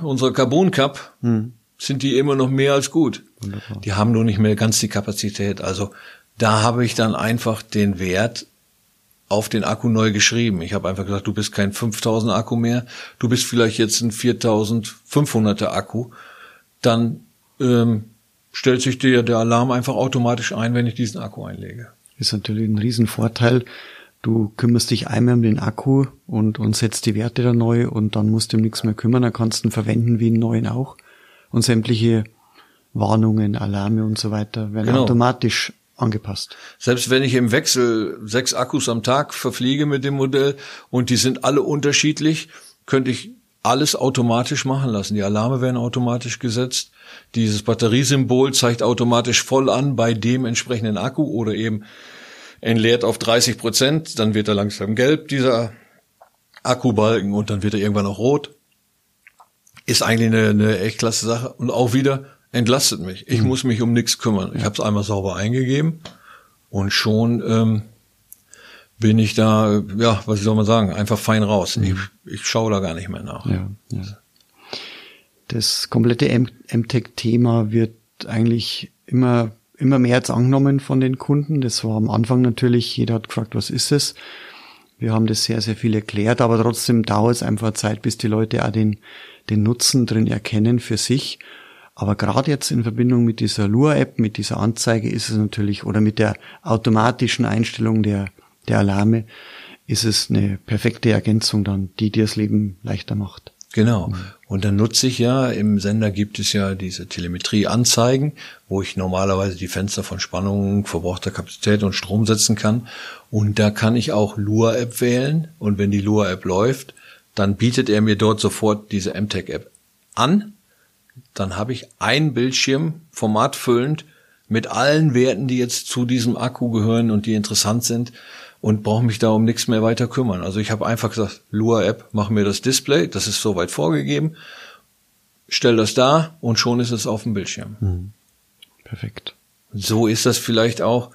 unserer Carbon Cup hm. sind die immer noch mehr als gut. Wunderbar. Die haben nur nicht mehr ganz die Kapazität. Also da habe ich dann einfach den Wert auf den Akku neu geschrieben. Ich habe einfach gesagt, du bist kein 5000 Akku mehr, du bist vielleicht jetzt ein 4500er Akku. Dann ähm, stellt sich dir der Alarm einfach automatisch ein, wenn ich diesen Akku einlege. Ist natürlich ein Riesenvorteil. Du kümmerst dich einmal um den Akku und, und setzt die Werte da neu und dann musst du um nichts mehr kümmern. Dann kannst du ihn verwenden wie einen neuen auch. Und sämtliche Warnungen, Alarme und so weiter werden genau. automatisch angepasst. Selbst wenn ich im Wechsel sechs Akkus am Tag verfliege mit dem Modell und die sind alle unterschiedlich, könnte ich alles automatisch machen lassen. Die Alarme werden automatisch gesetzt. Dieses Batteriesymbol zeigt automatisch voll an bei dem entsprechenden Akku oder eben entleert auf 30 Prozent. Dann wird er langsam gelb, dieser Akkubalken, und dann wird er irgendwann auch rot. Ist eigentlich eine, eine echt klasse Sache. Und auch wieder, entlastet mich. Ich mhm. muss mich um nichts kümmern. Ich habe es einmal sauber eingegeben und schon ähm, bin ich da, ja, was soll man sagen, einfach fein raus. Mhm. Ich, ich schaue da gar nicht mehr nach. Ja, ja. Das komplette MTech-Thema wird eigentlich immer immer mehr jetzt angenommen von den Kunden. Das war am Anfang natürlich, jeder hat gefragt, was ist es? Wir haben das sehr, sehr viel erklärt, aber trotzdem dauert es einfach Zeit, bis die Leute auch den, den Nutzen drin erkennen für sich aber gerade jetzt in Verbindung mit dieser Lure-App, mit dieser Anzeige ist es natürlich, oder mit der automatischen Einstellung der, der Alarme, ist es eine perfekte Ergänzung dann, die dir das Leben leichter macht. Genau. Mhm. Und dann nutze ich ja, im Sender gibt es ja diese Telemetrie-Anzeigen, wo ich normalerweise die Fenster von Spannung, verbrauchter Kapazität und Strom setzen kann. Und da kann ich auch Lure-App wählen. Und wenn die Lure-App läuft, dann bietet er mir dort sofort diese MTech-App an dann habe ich ein Bildschirm formatfüllend mit allen Werten, die jetzt zu diesem Akku gehören und die interessant sind und brauche mich da um nichts mehr weiter kümmern. Also ich habe einfach gesagt, Lua App, mach mir das Display, das ist soweit vorgegeben, stell das da und schon ist es auf dem Bildschirm. Mhm. Perfekt. So ist das vielleicht auch.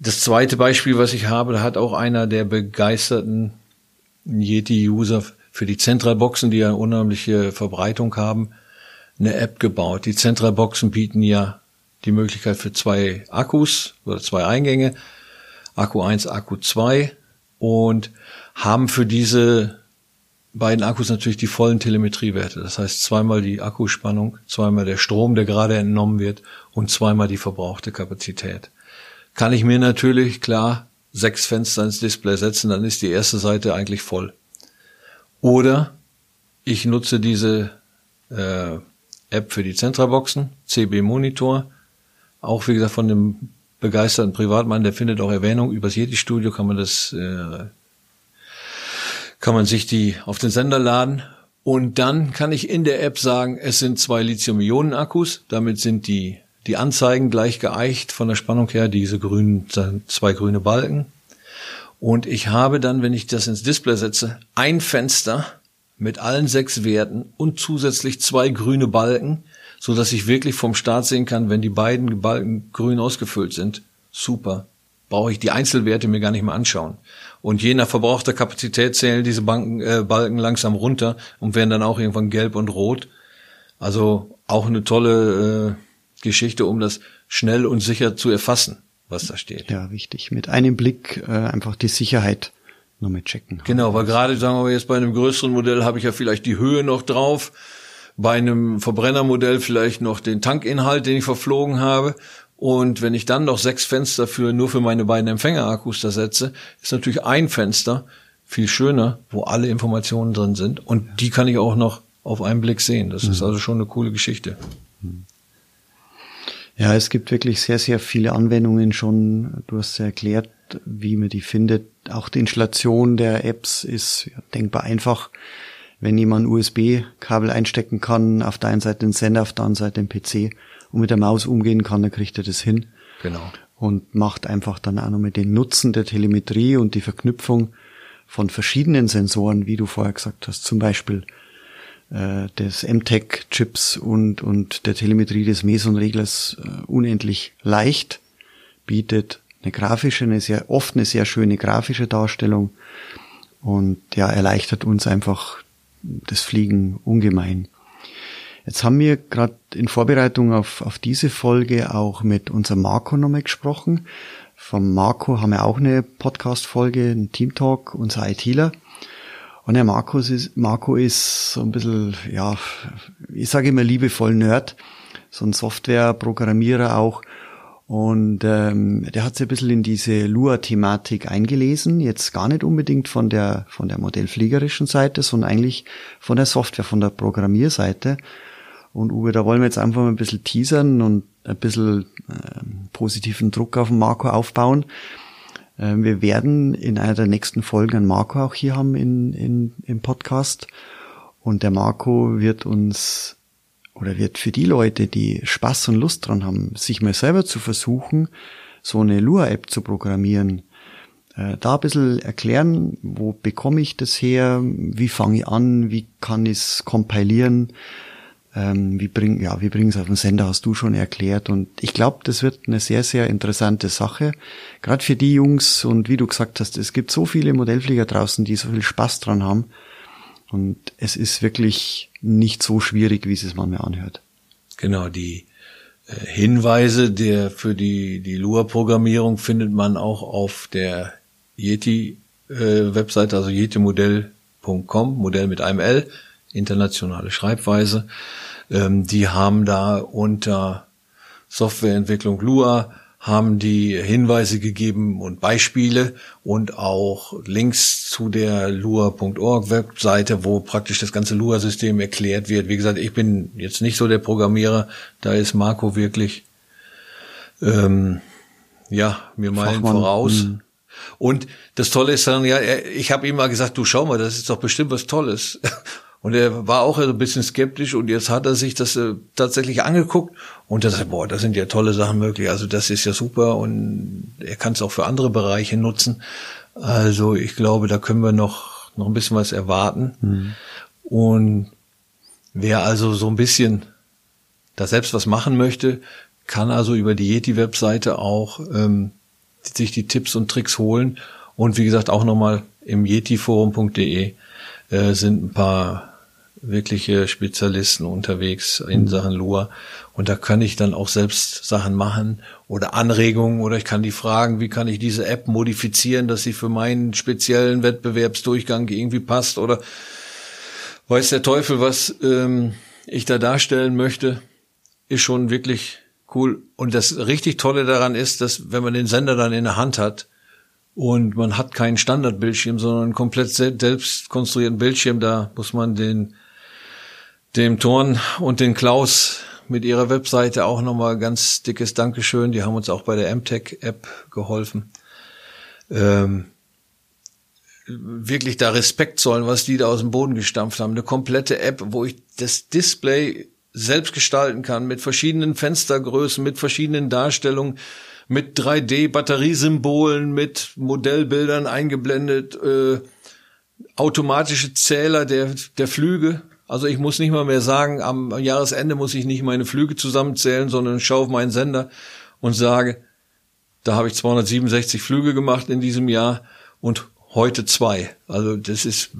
Das zweite Beispiel, was ich habe, da hat auch einer der begeisterten Yeti-User für die Zentralboxen, die ja unheimliche Verbreitung haben, eine App gebaut. Die Zentralboxen bieten ja die Möglichkeit für zwei Akkus oder zwei Eingänge, Akku 1, Akku 2 und haben für diese beiden Akkus natürlich die vollen Telemetriewerte. Das heißt zweimal die Akkuspannung, zweimal der Strom, der gerade entnommen wird und zweimal die verbrauchte Kapazität. Kann ich mir natürlich klar sechs Fenster ins Display setzen, dann ist die erste Seite eigentlich voll. Oder ich nutze diese äh, App für die Zentraboxen, CB Monitor. Auch wie gesagt von dem begeisterten Privatmann, der findet auch Erwähnung. Übers Yeti Studio kann man das, äh, kann man sich die auf den Sender laden. Und dann kann ich in der App sagen, es sind zwei Lithium-Ionen-Akkus. Damit sind die, die Anzeigen gleich geeicht von der Spannung her, diese grünen, zwei grüne Balken. Und ich habe dann, wenn ich das ins Display setze, ein Fenster mit allen sechs Werten und zusätzlich zwei grüne Balken, so dass ich wirklich vom Start sehen kann, wenn die beiden Balken grün ausgefüllt sind. Super. Brauche ich die Einzelwerte mir gar nicht mehr anschauen. Und je nach verbrauchter Kapazität zählen diese Banken, äh, Balken langsam runter und werden dann auch irgendwann gelb und rot. Also auch eine tolle äh, Geschichte, um das schnell und sicher zu erfassen, was da steht. Ja, wichtig. Mit einem Blick äh, einfach die Sicherheit nochmal checken. Genau, weil gerade sagen wir jetzt bei einem größeren Modell habe ich ja vielleicht die Höhe noch drauf, bei einem Verbrennermodell vielleicht noch den Tankinhalt, den ich verflogen habe. Und wenn ich dann noch sechs Fenster für nur für meine beiden Empfängerakkus da setze, ist natürlich ein Fenster viel schöner, wo alle Informationen drin sind. Und die kann ich auch noch auf einen Blick sehen. Das mhm. ist also schon eine coole Geschichte. Ja, es gibt wirklich sehr, sehr viele Anwendungen schon. Du hast ja erklärt, wie man die findet. Auch die Installation der Apps ist denkbar einfach. Wenn jemand USB-Kabel einstecken kann, auf der einen Seite den Sender, auf der anderen Seite den PC und mit der Maus umgehen kann, dann kriegt er das hin. Genau. Und macht einfach dann auch noch mit den Nutzen der Telemetrie und die Verknüpfung von verschiedenen Sensoren, wie du vorher gesagt hast, zum Beispiel äh, des MTech-Chips und, und der Telemetrie des Meson-Reglers äh, unendlich leicht, bietet eine grafische, eine sehr, oft eine sehr schöne grafische Darstellung und ja, erleichtert uns einfach das Fliegen ungemein. Jetzt haben wir gerade in Vorbereitung auf, auf diese Folge auch mit unserem Marco nochmal gesprochen. Vom Marco haben wir auch eine Podcast-Folge, ein Team Talk, unser ITler. Und der Markus ist, Marco ist so ein bisschen, ja, ich sage immer liebevoll Nerd, so ein Softwareprogrammierer auch. Und ähm, der hat sich ein bisschen in diese Lua-Thematik eingelesen, jetzt gar nicht unbedingt von der, von der modellfliegerischen Seite, sondern eigentlich von der Software, von der Programmierseite. Und Uwe, da wollen wir jetzt einfach mal ein bisschen teasern und ein bisschen äh, positiven Druck auf den Marco aufbauen. Äh, wir werden in einer der nächsten Folgen einen Marco auch hier haben in, in, im Podcast. Und der Marco wird uns oder wird für die Leute, die Spaß und Lust dran haben, sich mal selber zu versuchen, so eine Lua-App zu programmieren, äh, da ein bisschen erklären, wo bekomme ich das her, wie fange ich an, wie kann ich es kompilieren, ähm, wie bring, ja, wie bringen es auf den Sender, hast du schon erklärt. Und ich glaube, das wird eine sehr, sehr interessante Sache. Gerade für die Jungs und wie du gesagt hast, es gibt so viele Modellflieger draußen, die so viel Spaß dran haben. Und es ist wirklich nicht so schwierig, wie es es manchmal anhört. Genau, die äh, Hinweise der für die die Lua-Programmierung findet man auch auf der Yeti äh, also yetimodell.com, Modell mit einem L, internationale Schreibweise. Ähm, die haben da unter Softwareentwicklung Lua haben die Hinweise gegeben und Beispiele und auch Links zu der lua.org Webseite, wo praktisch das ganze Lua-System erklärt wird. Wie gesagt, ich bin jetzt nicht so der Programmierer, da ist Marco wirklich ähm, ja mir meilen voraus. Mh. Und das Tolle ist dann, ja, ich habe ihm mal gesagt, du schau mal, das ist doch bestimmt was Tolles. Und er war auch ein bisschen skeptisch und jetzt hat er sich das äh, tatsächlich angeguckt und er sagt, boah, da sind ja tolle Sachen möglich. Also das ist ja super und er kann es auch für andere Bereiche nutzen. Also ich glaube, da können wir noch, noch ein bisschen was erwarten. Mhm. Und wer also so ein bisschen da selbst was machen möchte, kann also über die Yeti-Webseite auch ähm, sich die Tipps und Tricks holen. Und wie gesagt, auch nochmal im yetiforum.de äh, sind ein paar wirkliche Spezialisten unterwegs in mhm. Sachen Lua. Und da kann ich dann auch selbst Sachen machen oder Anregungen oder ich kann die fragen, wie kann ich diese App modifizieren, dass sie für meinen speziellen Wettbewerbsdurchgang irgendwie passt oder weiß der Teufel, was ähm, ich da darstellen möchte, ist schon wirklich cool. Und das richtig Tolle daran ist, dass wenn man den Sender dann in der Hand hat, und man hat keinen Standardbildschirm, sondern einen komplett selbst konstruierten Bildschirm. Da muss man den dem Thorn und den Klaus mit ihrer Webseite auch nochmal ganz dickes Dankeschön. Die haben uns auch bei der MTech-App geholfen. Ähm, wirklich da Respekt zollen, was die da aus dem Boden gestampft haben. Eine komplette App, wo ich das Display selbst gestalten kann, mit verschiedenen Fenstergrößen, mit verschiedenen Darstellungen, mit 3D-Batteriesymbolen, mit Modellbildern eingeblendet, äh, automatische Zähler der, der Flüge, also ich muss nicht mal mehr sagen, am Jahresende muss ich nicht meine Flüge zusammenzählen, sondern schaue auf meinen Sender und sage, da habe ich 267 Flüge gemacht in diesem Jahr und heute zwei. Also das ist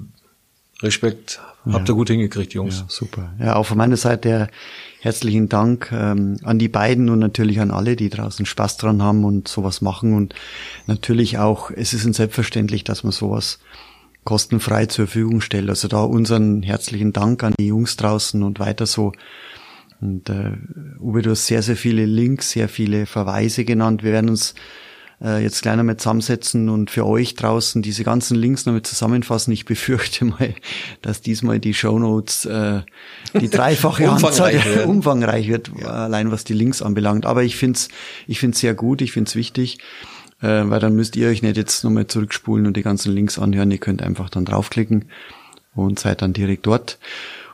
Respekt. Habt ihr gut hingekriegt, Jungs. Ja, super. Ja, auch von meiner Seite herzlichen Dank ähm, an die beiden und natürlich an alle, die draußen Spaß dran haben und sowas machen. Und natürlich auch, es ist ein selbstverständlich, dass man sowas kostenfrei zur Verfügung stellt. Also da unseren herzlichen Dank an die Jungs draußen und weiter so. Und äh, Uwe, du hast sehr, sehr viele Links, sehr viele Verweise genannt. Wir werden uns äh, jetzt gleich nochmal zusammensetzen und für euch draußen diese ganzen Links nochmal zusammenfassen. Ich befürchte mal, dass diesmal die Show Notes äh, die dreifache umfangreich Anzahl werden. umfangreich wird, ja. allein was die Links anbelangt. Aber ich finde es ich find's sehr gut, ich finde es wichtig äh, weil dann müsst ihr euch nicht jetzt nochmal zurückspulen und die ganzen Links anhören. Ihr könnt einfach dann draufklicken und seid dann direkt dort.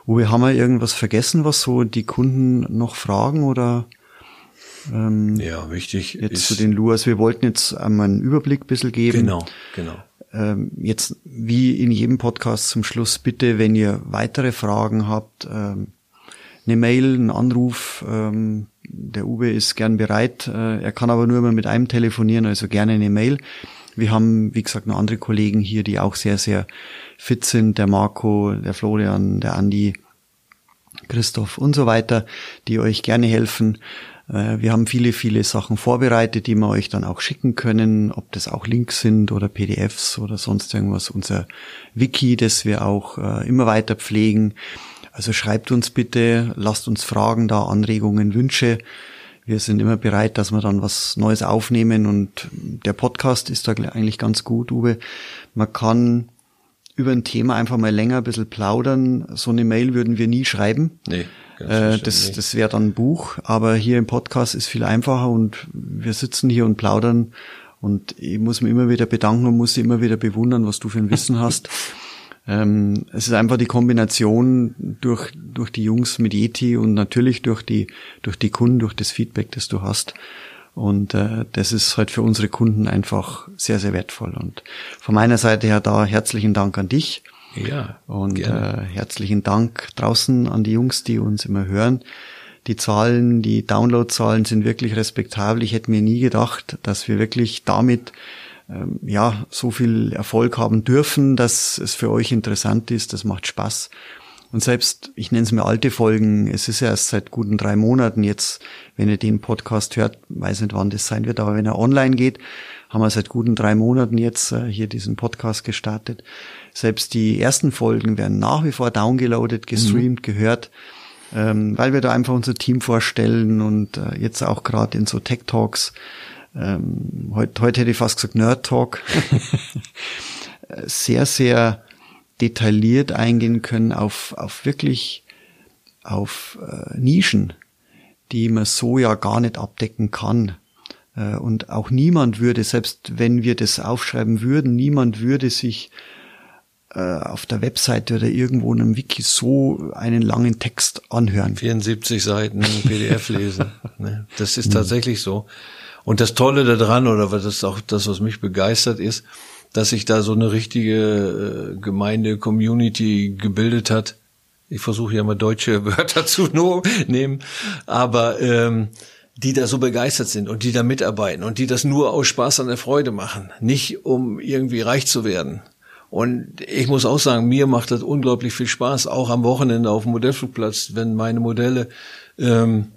Uwe, haben wir irgendwas vergessen, was so die Kunden noch fragen oder? Ähm, ja, wichtig. Jetzt zu den Luas. Wir wollten jetzt einmal einen Überblick ein bisschen geben. Genau, genau. Ähm, jetzt, wie in jedem Podcast zum Schluss, bitte, wenn ihr weitere Fragen habt, ähm, eine Mail, einen Anruf. Ähm, der Uwe ist gern bereit. Äh, er kann aber nur immer mit einem telefonieren, also gerne eine Mail. Wir haben, wie gesagt, noch andere Kollegen hier, die auch sehr, sehr fit sind. Der Marco, der Florian, der Andi, Christoph und so weiter, die euch gerne helfen. Äh, wir haben viele, viele Sachen vorbereitet, die wir euch dann auch schicken können, ob das auch Links sind oder PDFs oder sonst irgendwas. Unser Wiki, das wir auch äh, immer weiter pflegen. Also schreibt uns bitte, lasst uns Fragen da, Anregungen, Wünsche. Wir sind immer bereit, dass wir dann was Neues aufnehmen und der Podcast ist da eigentlich ganz gut, Uwe. Man kann über ein Thema einfach mal länger ein bisschen plaudern. So eine Mail würden wir nie schreiben. Nee. Äh, das das wäre dann ein Buch, aber hier im Podcast ist viel einfacher und wir sitzen hier und plaudern und ich muss mich immer wieder bedanken und muss immer wieder bewundern, was du für ein Wissen hast. Ähm, es ist einfach die Kombination durch, durch die Jungs mit Yeti und natürlich durch die, durch die Kunden, durch das Feedback, das du hast. Und äh, das ist halt für unsere Kunden einfach sehr, sehr wertvoll. Und von meiner Seite her da herzlichen Dank an dich. Ja. Und äh, herzlichen Dank draußen an die Jungs, die uns immer hören. Die Zahlen, die Downloadzahlen sind wirklich respektabel. Ich hätte mir nie gedacht, dass wir wirklich damit ja so viel Erfolg haben dürfen, dass es für euch interessant ist. Das macht Spaß. Und selbst, ich nenne es mir alte Folgen, es ist ja erst seit guten drei Monaten jetzt, wenn ihr den Podcast hört, weiß nicht, wann das sein wird, aber wenn er online geht, haben wir seit guten drei Monaten jetzt äh, hier diesen Podcast gestartet. Selbst die ersten Folgen werden nach wie vor downgeloadet, gestreamt, mhm. gehört, ähm, weil wir da einfach unser Team vorstellen und äh, jetzt auch gerade in so Tech Talks, ähm, heute, heute hätte ich fast gesagt Nerd Talk, sehr, sehr detailliert eingehen können auf, auf wirklich auf äh, Nischen, die man so ja gar nicht abdecken kann. Äh, und auch niemand würde, selbst wenn wir das aufschreiben würden, niemand würde sich äh, auf der Webseite oder irgendwo in einem Wiki so einen langen Text anhören. 74 Seiten PDF lesen. Ne? Das ist tatsächlich so. Und das Tolle daran, oder was das auch das, was mich begeistert ist, dass sich da so eine richtige äh, Gemeinde, Community gebildet hat. Ich versuche ja mal deutsche Wörter zu nehmen, aber ähm, die da so begeistert sind und die da mitarbeiten und die das nur aus Spaß an der Freude machen, nicht um irgendwie reich zu werden. Und ich muss auch sagen, mir macht das unglaublich viel Spaß, auch am Wochenende auf dem Modellflugplatz, wenn meine Modelle ähm,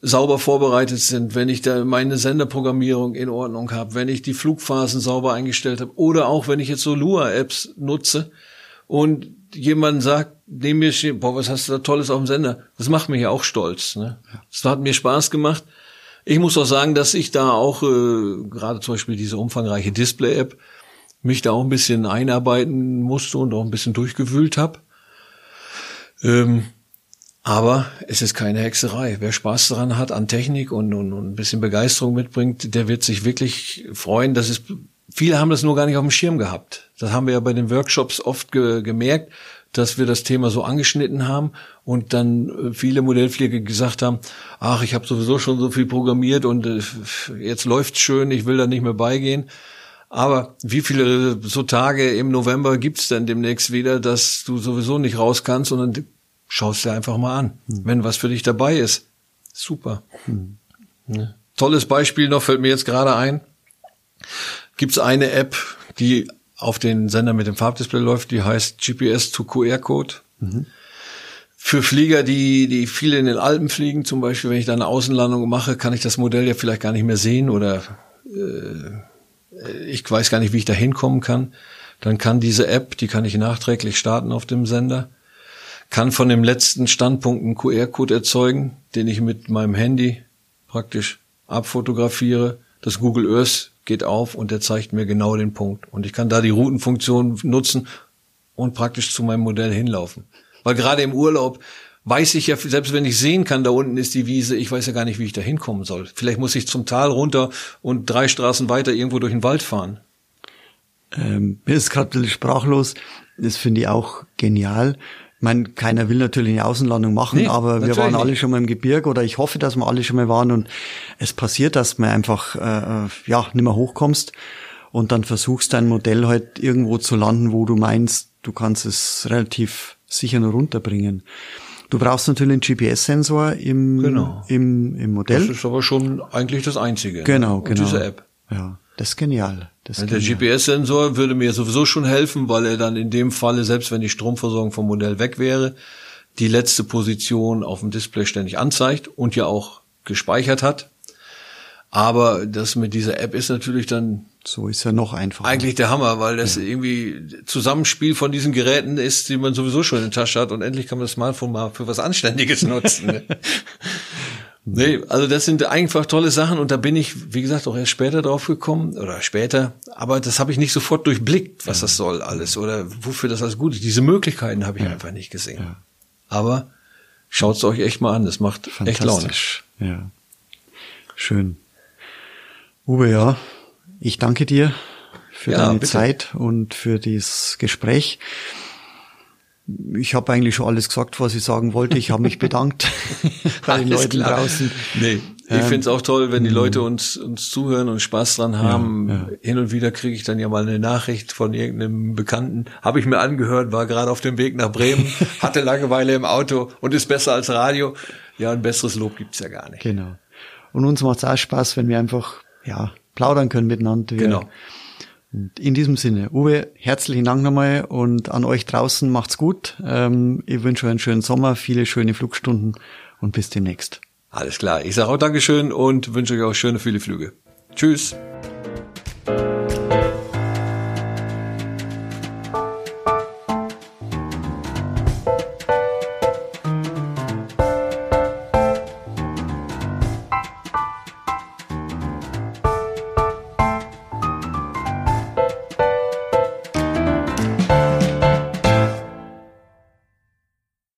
sauber vorbereitet sind, wenn ich da meine Senderprogrammierung in Ordnung habe, wenn ich die Flugphasen sauber eingestellt habe oder auch wenn ich jetzt so Lua-Apps nutze und jemand sagt, neben mir steht, boah, was hast du da Tolles auf dem Sender? Das macht mich ja auch stolz. Ne? Das hat mir Spaß gemacht. Ich muss auch sagen, dass ich da auch, äh, gerade zum Beispiel diese umfangreiche Display-App, mich da auch ein bisschen einarbeiten musste und auch ein bisschen durchgewühlt habe. Ähm, aber es ist keine Hexerei. Wer Spaß daran hat an Technik und, und, und ein bisschen Begeisterung mitbringt, der wird sich wirklich freuen. Das ist, viele haben das nur gar nicht auf dem Schirm gehabt. Das haben wir ja bei den Workshops oft ge, gemerkt, dass wir das Thema so angeschnitten haben und dann äh, viele Modellpflege gesagt haben, ach, ich habe sowieso schon so viel programmiert und äh, jetzt läuft's schön, ich will da nicht mehr beigehen. Aber wie viele so Tage im November gibt's denn demnächst wieder, dass du sowieso nicht raus kannst und dann Schaust dir einfach mal an, hm. wenn was für dich dabei ist. Super. Hm. Ja. Tolles Beispiel noch fällt mir jetzt gerade ein. Gibt's eine App, die auf den Sender mit dem Farbdisplay läuft, die heißt GPS to QR-Code. Mhm. Für Flieger, die, die viel in den Alpen fliegen, zum Beispiel, wenn ich da eine Außenlandung mache, kann ich das Modell ja vielleicht gar nicht mehr sehen oder äh, ich weiß gar nicht, wie ich da hinkommen kann. Dann kann diese App, die kann ich nachträglich starten auf dem Sender kann von dem letzten Standpunkt einen QR-Code erzeugen, den ich mit meinem Handy praktisch abfotografiere. Das Google Earth geht auf und der zeigt mir genau den Punkt. Und ich kann da die Routenfunktion nutzen und praktisch zu meinem Modell hinlaufen. Weil gerade im Urlaub weiß ich ja, selbst wenn ich sehen kann, da unten ist die Wiese, ich weiß ja gar nicht, wie ich da hinkommen soll. Vielleicht muss ich zum Tal runter und drei Straßen weiter irgendwo durch den Wald fahren. Ähm, mir ist gerade sprachlos. Das finde ich auch genial. Mein, keiner will natürlich eine Außenlandung machen, nee, aber wir waren alle schon mal im Gebirg oder ich hoffe, dass wir alle schon mal waren und es passiert, dass man einfach äh, äh, ja nicht mehr hochkommst und dann versuchst dein Modell halt irgendwo zu landen, wo du meinst, du kannst es relativ sicher nur runterbringen. Du brauchst natürlich einen GPS-Sensor im, genau. im, im Modell. Das ist aber schon eigentlich das Einzige. Genau, ne? genau. Diese App. Ja, das ist genial. Das ist der GPS-Sensor würde mir sowieso schon helfen, weil er dann in dem Falle, selbst wenn die Stromversorgung vom Modell weg wäre, die letzte Position auf dem Display ständig anzeigt und ja auch gespeichert hat. Aber das mit dieser App ist natürlich dann so ist ja noch einfacher. Eigentlich der Hammer, weil das ja. irgendwie Zusammenspiel von diesen Geräten ist, die man sowieso schon in der Tasche hat und endlich kann man das Smartphone mal für was Anständiges nutzen. Ne? Nee, also das sind einfach tolle Sachen und da bin ich, wie gesagt, auch erst später drauf gekommen oder später, aber das habe ich nicht sofort durchblickt, was ja. das soll alles oder wofür das alles gut ist. Diese Möglichkeiten habe ich ja. einfach nicht gesehen. Ja. Aber schaut's euch echt mal an, das macht echt Laune. Ja. Schön. Uwe, ja, ich danke dir für deine bitte. Zeit und für dieses Gespräch ich habe eigentlich schon alles gesagt, was ich sagen wollte. Ich habe mich bedankt bei den Leuten klar. draußen. Nee, ich ähm, finde es auch toll, wenn die Leute uns, uns zuhören und Spaß dran haben. Ja, ja. Hin und wieder kriege ich dann ja mal eine Nachricht von irgendeinem Bekannten. Habe ich mir angehört, war gerade auf dem Weg nach Bremen, hatte Langeweile im Auto und ist besser als Radio. Ja, ein besseres Lob gibt's ja gar nicht. Genau. Und uns macht's auch Spaß, wenn wir einfach ja plaudern können miteinander. Genau in diesem Sinne, Uwe, herzlichen Dank nochmal und an euch draußen macht's gut. Ähm, ich wünsche euch einen schönen Sommer, viele schöne Flugstunden und bis demnächst. Alles klar. Ich sage auch Dankeschön und wünsche euch auch schöne viele Flüge. Tschüss.